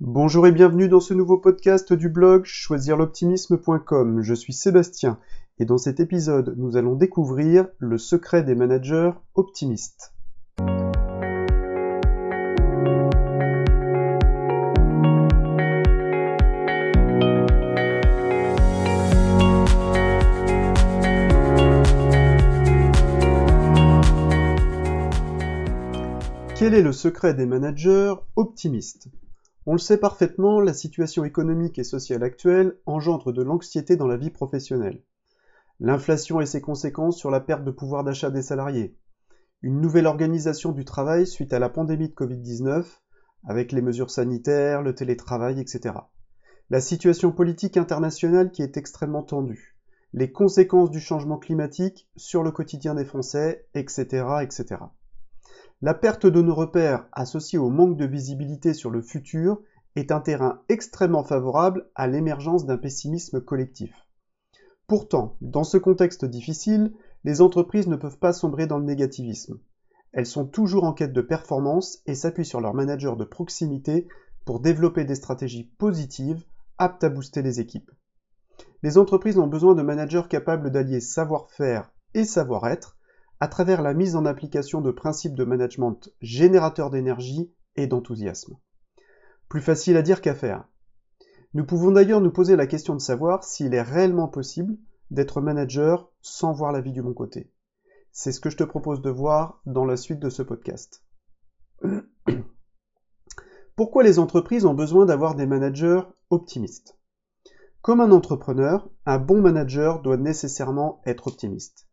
Bonjour et bienvenue dans ce nouveau podcast du blog choisirloptimisme.com. Je suis Sébastien et dans cet épisode, nous allons découvrir le secret des managers optimistes. Quel est le secret des managers optimistes? On le sait parfaitement, la situation économique et sociale actuelle engendre de l'anxiété dans la vie professionnelle. L'inflation et ses conséquences sur la perte de pouvoir d'achat des salariés. Une nouvelle organisation du travail suite à la pandémie de Covid-19, avec les mesures sanitaires, le télétravail, etc. La situation politique internationale qui est extrêmement tendue. Les conséquences du changement climatique sur le quotidien des Français, etc., etc. La perte de nos repères associée au manque de visibilité sur le futur est un terrain extrêmement favorable à l'émergence d'un pessimisme collectif. Pourtant, dans ce contexte difficile, les entreprises ne peuvent pas sombrer dans le négativisme. Elles sont toujours en quête de performance et s'appuient sur leurs managers de proximité pour développer des stratégies positives aptes à booster les équipes. Les entreprises ont besoin de managers capables d'allier savoir-faire et savoir-être à travers la mise en application de principes de management générateurs d'énergie et d'enthousiasme. Plus facile à dire qu'à faire. Nous pouvons d'ailleurs nous poser la question de savoir s'il est réellement possible d'être manager sans voir la vie du bon côté. C'est ce que je te propose de voir dans la suite de ce podcast. Pourquoi les entreprises ont besoin d'avoir des managers optimistes? Comme un entrepreneur, un bon manager doit nécessairement être optimiste.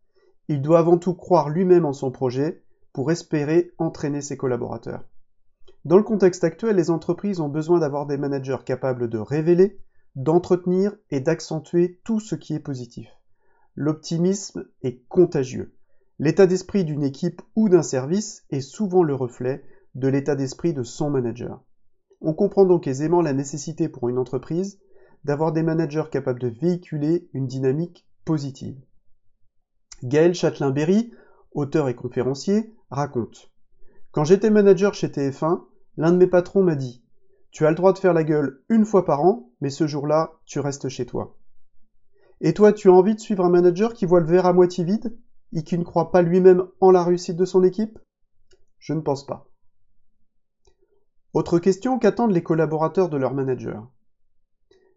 Il doit avant tout croire lui-même en son projet pour espérer entraîner ses collaborateurs. Dans le contexte actuel, les entreprises ont besoin d'avoir des managers capables de révéler, d'entretenir et d'accentuer tout ce qui est positif. L'optimisme est contagieux. L'état d'esprit d'une équipe ou d'un service est souvent le reflet de l'état d'esprit de son manager. On comprend donc aisément la nécessité pour une entreprise d'avoir des managers capables de véhiculer une dynamique positive. Gaël Châtelain-Berry, auteur et conférencier, raconte Quand j'étais manager chez TF1, l'un de mes patrons m'a dit Tu as le droit de faire la gueule une fois par an, mais ce jour-là, tu restes chez toi. Et toi, tu as envie de suivre un manager qui voit le verre à moitié vide et qui ne croit pas lui-même en la réussite de son équipe? Je ne pense pas. Autre question, qu'attendent les collaborateurs de leur manager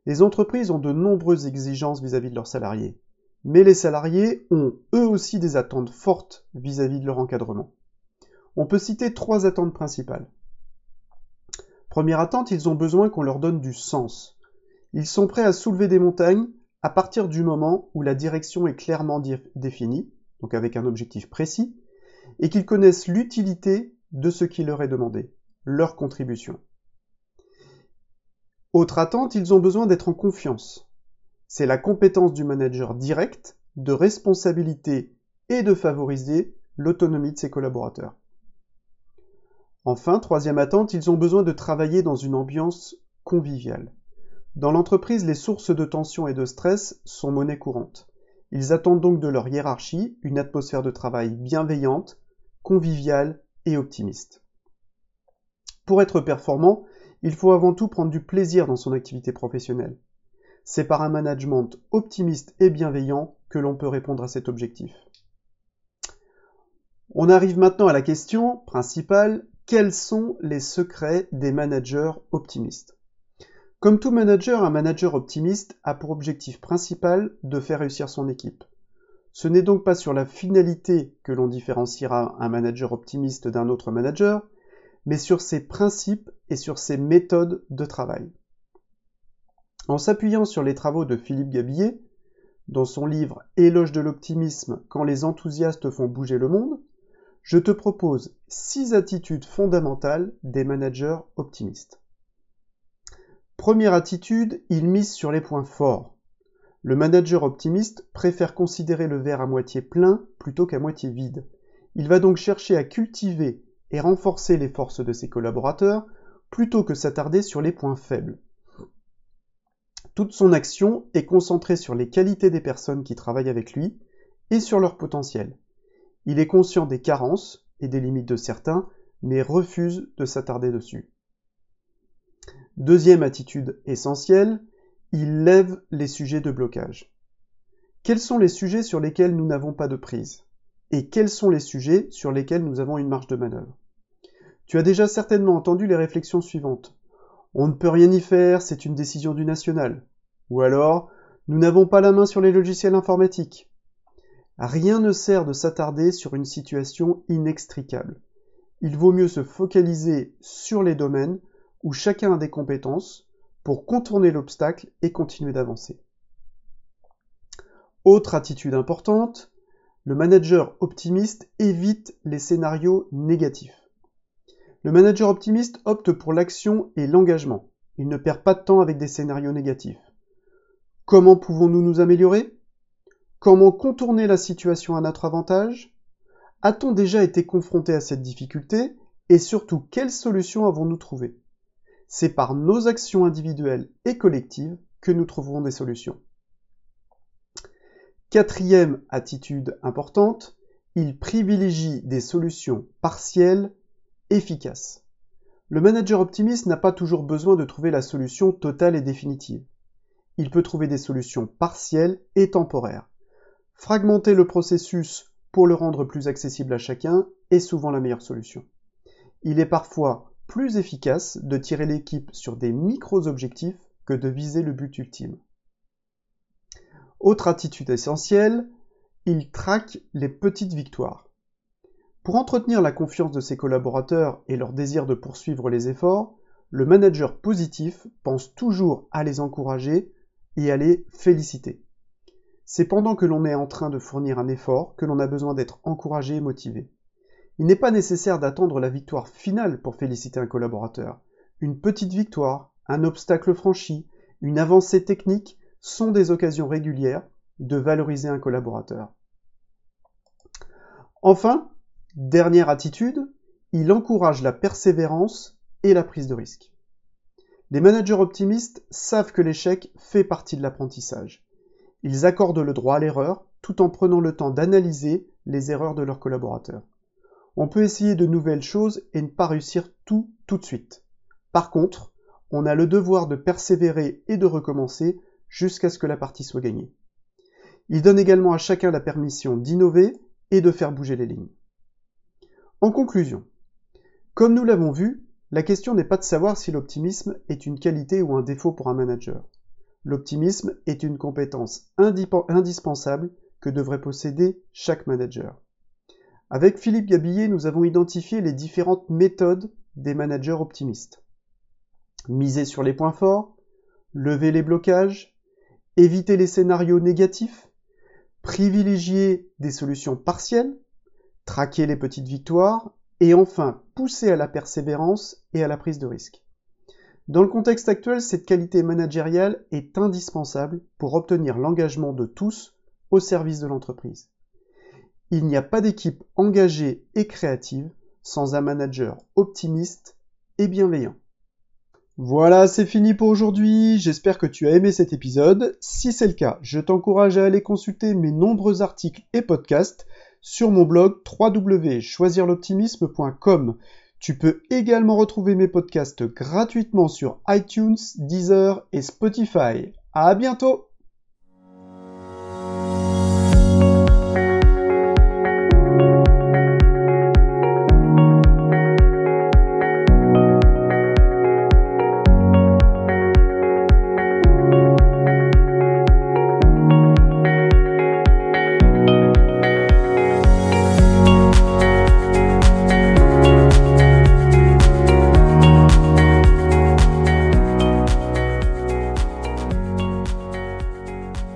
Les entreprises ont de nombreuses exigences vis-à-vis -vis de leurs salariés. Mais les salariés ont eux aussi des attentes fortes vis-à-vis de leur encadrement. On peut citer trois attentes principales. Première attente, ils ont besoin qu'on leur donne du sens. Ils sont prêts à soulever des montagnes à partir du moment où la direction est clairement définie, donc avec un objectif précis, et qu'ils connaissent l'utilité de ce qui leur est demandé, leur contribution. Autre attente, ils ont besoin d'être en confiance. C'est la compétence du manager direct de responsabilité et de favoriser l'autonomie de ses collaborateurs. Enfin, troisième attente, ils ont besoin de travailler dans une ambiance conviviale. Dans l'entreprise, les sources de tension et de stress sont monnaie courante. Ils attendent donc de leur hiérarchie une atmosphère de travail bienveillante, conviviale et optimiste. Pour être performant, il faut avant tout prendre du plaisir dans son activité professionnelle. C'est par un management optimiste et bienveillant que l'on peut répondre à cet objectif. On arrive maintenant à la question principale, quels sont les secrets des managers optimistes? Comme tout manager, un manager optimiste a pour objectif principal de faire réussir son équipe. Ce n'est donc pas sur la finalité que l'on différenciera un manager optimiste d'un autre manager, mais sur ses principes et sur ses méthodes de travail. En s'appuyant sur les travaux de Philippe Gabillet, dans son livre Éloge de l'optimisme quand les enthousiastes font bouger le monde, je te propose six attitudes fondamentales des managers optimistes. Première attitude, il mise sur les points forts. Le manager optimiste préfère considérer le verre à moitié plein plutôt qu'à moitié vide. Il va donc chercher à cultiver et renforcer les forces de ses collaborateurs plutôt que s'attarder sur les points faibles. Toute son action est concentrée sur les qualités des personnes qui travaillent avec lui et sur leur potentiel. Il est conscient des carences et des limites de certains, mais refuse de s'attarder dessus. Deuxième attitude essentielle, il lève les sujets de blocage. Quels sont les sujets sur lesquels nous n'avons pas de prise? Et quels sont les sujets sur lesquels nous avons une marge de manœuvre? Tu as déjà certainement entendu les réflexions suivantes. On ne peut rien y faire, c'est une décision du national. Ou alors, nous n'avons pas la main sur les logiciels informatiques. Rien ne sert de s'attarder sur une situation inextricable. Il vaut mieux se focaliser sur les domaines où chacun a des compétences pour contourner l'obstacle et continuer d'avancer. Autre attitude importante, le manager optimiste évite les scénarios négatifs. Le manager optimiste opte pour l'action et l'engagement. Il ne perd pas de temps avec des scénarios négatifs. Comment pouvons-nous nous améliorer? Comment contourner la situation à notre avantage? A-t-on déjà été confronté à cette difficulté? Et surtout, quelles solutions avons-nous trouvées? C'est par nos actions individuelles et collectives que nous trouverons des solutions. Quatrième attitude importante, il privilégie des solutions partielles, efficaces. Le manager optimiste n'a pas toujours besoin de trouver la solution totale et définitive. Il peut trouver des solutions partielles et temporaires. Fragmenter le processus pour le rendre plus accessible à chacun est souvent la meilleure solution. Il est parfois plus efficace de tirer l'équipe sur des micros-objectifs que de viser le but ultime. Autre attitude essentielle, il traque les petites victoires. Pour entretenir la confiance de ses collaborateurs et leur désir de poursuivre les efforts, le manager positif pense toujours à les encourager et à les féliciter. C'est pendant que l'on est en train de fournir un effort que l'on a besoin d'être encouragé et motivé. Il n'est pas nécessaire d'attendre la victoire finale pour féliciter un collaborateur. Une petite victoire, un obstacle franchi, une avancée technique sont des occasions régulières de valoriser un collaborateur. Enfin, dernière attitude, il encourage la persévérance et la prise de risque. Les managers optimistes savent que l'échec fait partie de l'apprentissage. Ils accordent le droit à l'erreur tout en prenant le temps d'analyser les erreurs de leurs collaborateurs. On peut essayer de nouvelles choses et ne pas réussir tout tout de suite. Par contre, on a le devoir de persévérer et de recommencer jusqu'à ce que la partie soit gagnée. Il donne également à chacun la permission d'innover et de faire bouger les lignes. En conclusion, comme nous l'avons vu, la question n'est pas de savoir si l'optimisme est une qualité ou un défaut pour un manager. L'optimisme est une compétence indispensable que devrait posséder chaque manager. Avec Philippe Gabillet, nous avons identifié les différentes méthodes des managers optimistes. Miser sur les points forts, lever les blocages, éviter les scénarios négatifs, privilégier des solutions partielles, traquer les petites victoires et enfin pousser à la persévérance et à la prise de risque. Dans le contexte actuel, cette qualité managériale est indispensable pour obtenir l'engagement de tous au service de l'entreprise. Il n'y a pas d'équipe engagée et créative sans un manager optimiste et bienveillant. Voilà, c'est fini pour aujourd'hui. J'espère que tu as aimé cet épisode. Si c'est le cas, je t'encourage à aller consulter mes nombreux articles et podcasts sur mon blog www.choisirloptimisme.com. Tu peux également retrouver mes podcasts gratuitement sur iTunes, Deezer et Spotify. À bientôt!